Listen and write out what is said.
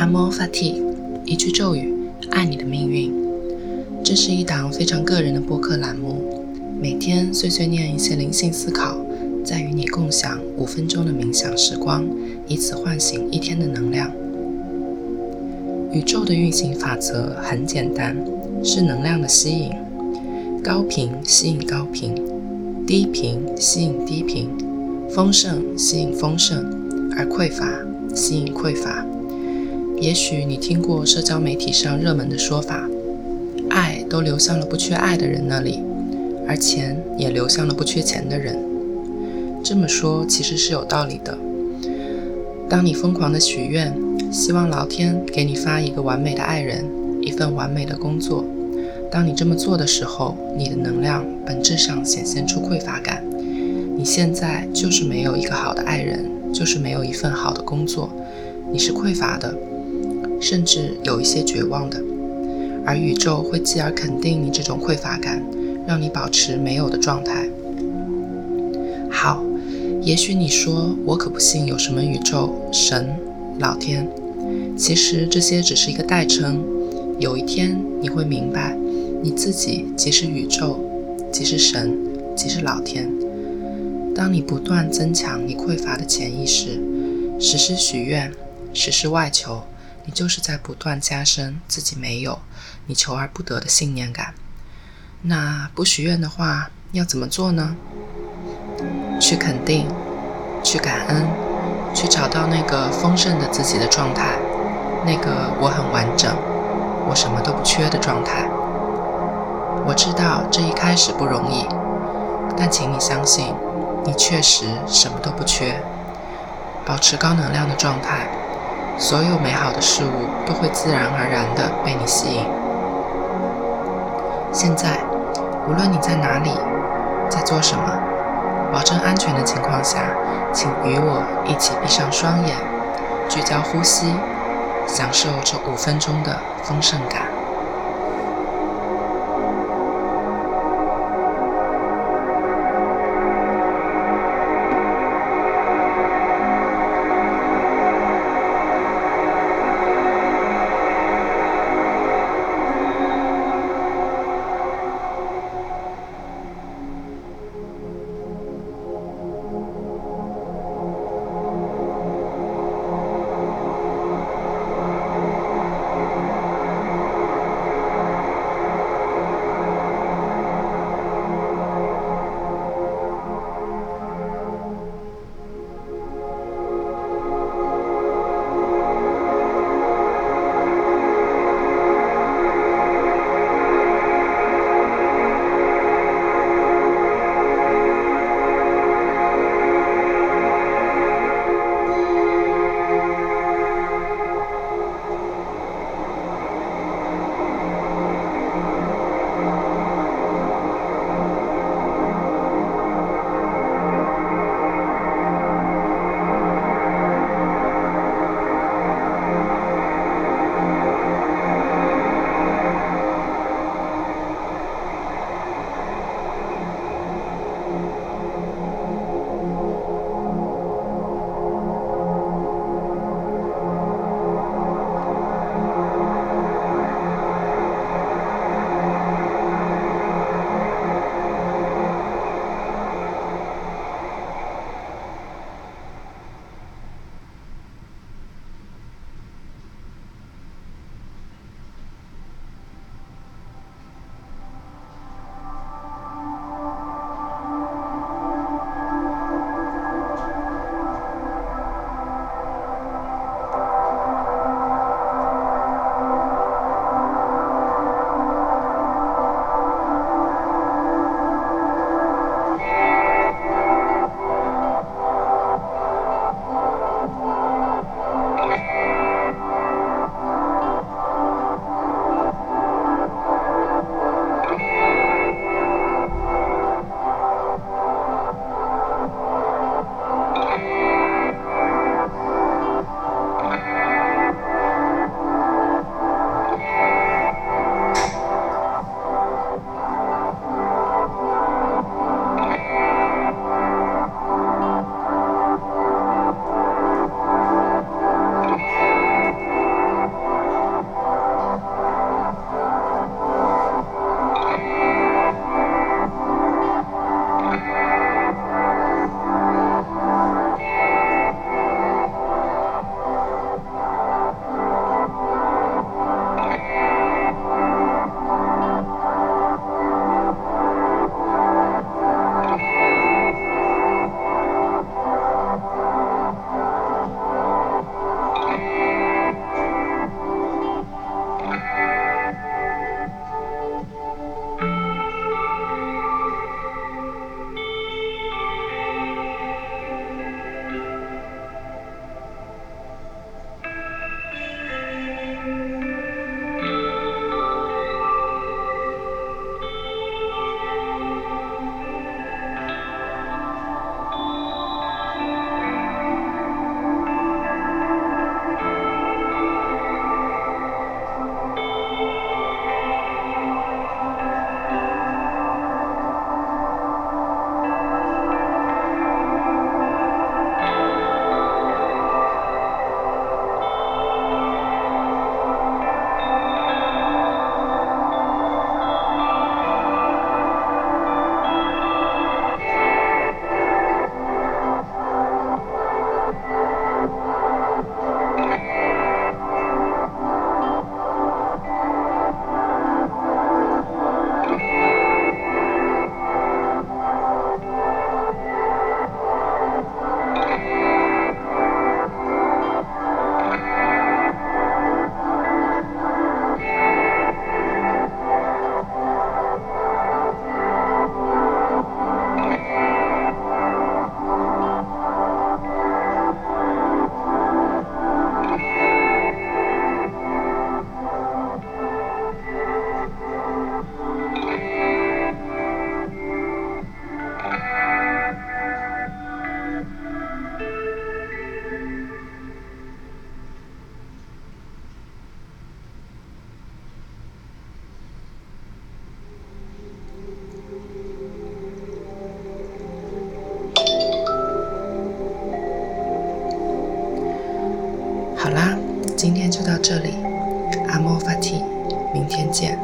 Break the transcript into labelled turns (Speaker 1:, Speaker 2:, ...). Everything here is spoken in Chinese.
Speaker 1: 阿莫法蒂，一句咒语，爱你的命运。这是一档非常个人的播客栏目，每天碎碎念一些灵性思考，再与你共享五分钟的冥想时光，以此唤醒一天的能量。宇宙的运行法则很简单，是能量的吸引，高频吸引高频，低频吸引低频，丰盛吸引丰盛，而匮乏吸引匮乏。也许你听过社交媒体上热门的说法，爱都流向了不缺爱的人那里，而钱也流向了不缺钱的人。这么说其实是有道理的。当你疯狂的许愿，希望老天给你发一个完美的爱人，一份完美的工作，当你这么做的时候，你的能量本质上显现出匮乏感。你现在就是没有一个好的爱人，就是没有一份好的工作，你是匮乏的。甚至有一些绝望的，而宇宙会继而肯定你这种匮乏感，让你保持没有的状态。好，也许你说我可不信有什么宇宙、神、老天，其实这些只是一个代称。有一天你会明白，你自己即是宇宙，即是神，即是老天。当你不断增强你匮乏的潜意识，实施许愿，实施外求。你就是在不断加深自己没有、你求而不得的信念感。那不许愿的话，要怎么做呢？去肯定，去感恩，去找到那个丰盛的自己的状态，那个我很完整、我什么都不缺的状态。我知道这一开始不容易，但请你相信，你确实什么都不缺。保持高能量的状态。所有美好的事物都会自然而然地被你吸引。现在，无论你在哪里，在做什么，保证安全的情况下，请与我一起闭上双眼，聚焦呼吸，享受这五分钟的丰盛感。今天就到这里，阿莫法提，明天见。